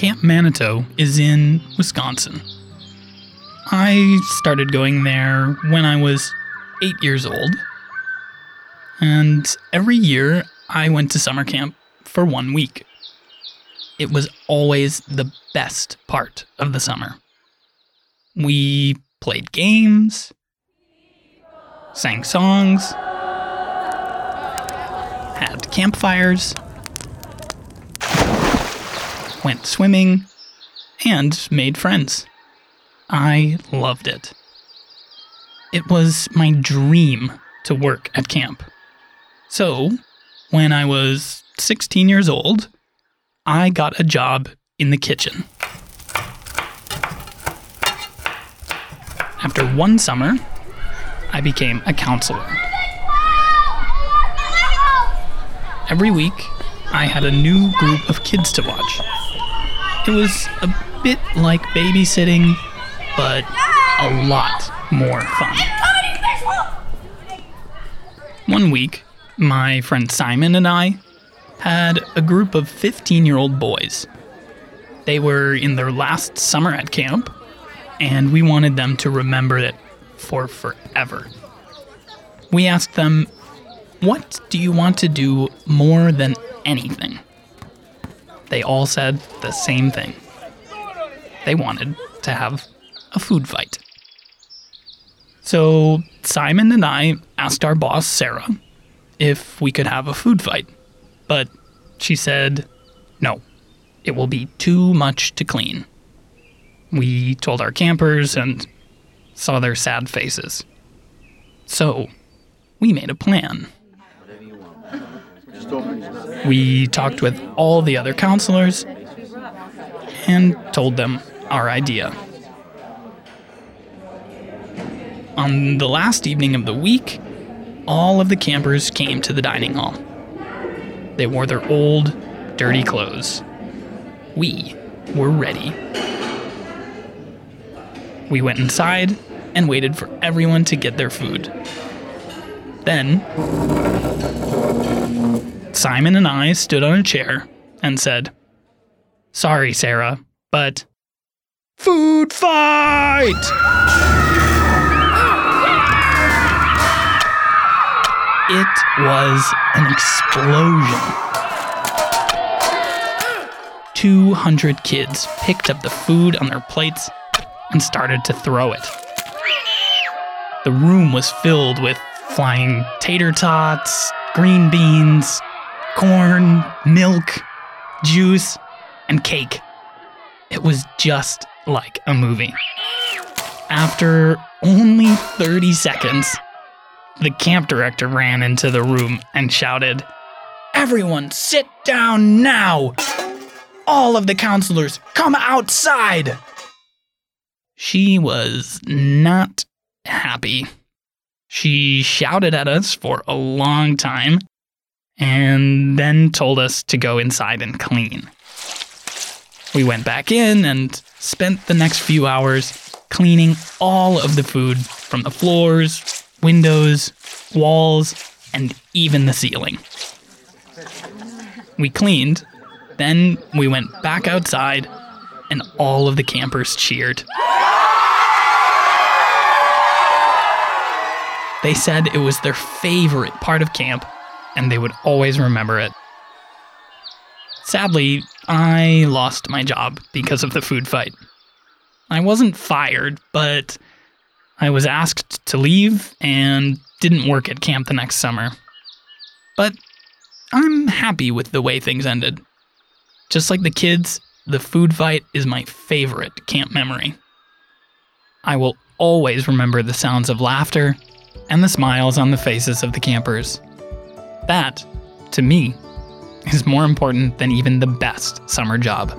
Camp Manito is in Wisconsin. I started going there when I was eight years old. And every year I went to summer camp for one week. It was always the best part of the summer. We played games, sang songs, had campfires, went swimming, and made friends. I loved it. It was my dream to work at camp. So, when I was 16 years old, I got a job in the kitchen. After one summer, I became a counselor. Every week, I had a new group of kids to watch. It was a bit like babysitting, but a lot more fun. One week, my friend Simon and I had a group of 15 year old boys. They were in their last summer at camp, and we wanted them to remember it for forever. We asked them, What do you want to do more than anything? They all said the same thing. They wanted to have a food fight. So Simon and I asked our boss, Sarah, if we could have a food fight. But she said, no, it will be too much to clean. We told our campers and saw their sad faces. So we made a plan. We talked with all the other counselors and told them our idea. On the last evening of the week, all of the campers came to the dining hall. They wore their old, dirty clothes. We were ready. We went inside and waited for everyone to get their food. Then, Simon and I stood on a chair and said, Sorry, Sarah, but food fight! It was an explosion. 200 kids picked up the food on their plates and started to throw it. The room was filled with flying tater tots, green beans, corn, milk, juice, and cake. It was just like a movie. After only 30 seconds, the camp director ran into the room and shouted, Everyone, sit down now! All of the counselors, come outside! She was not happy. She shouted at us for a long time and then told us to go inside and clean. We went back in and spent the next few hours cleaning all of the food from the floors, windows, walls, and even the ceiling. We cleaned, then we went back outside, and all of the campers cheered. They said it was their favorite part of camp, and they would always remember it. Sadly, I lost my job because of the food fight. I wasn't fired, but I was asked to leave and didn't work at camp the next summer. But I'm happy with the way things ended. Just like the kids, the food fight is my favorite camp memory. I will always remember the sounds of laughter and the smiles on the faces of the campers. That, to me, is more important than even the best summer job.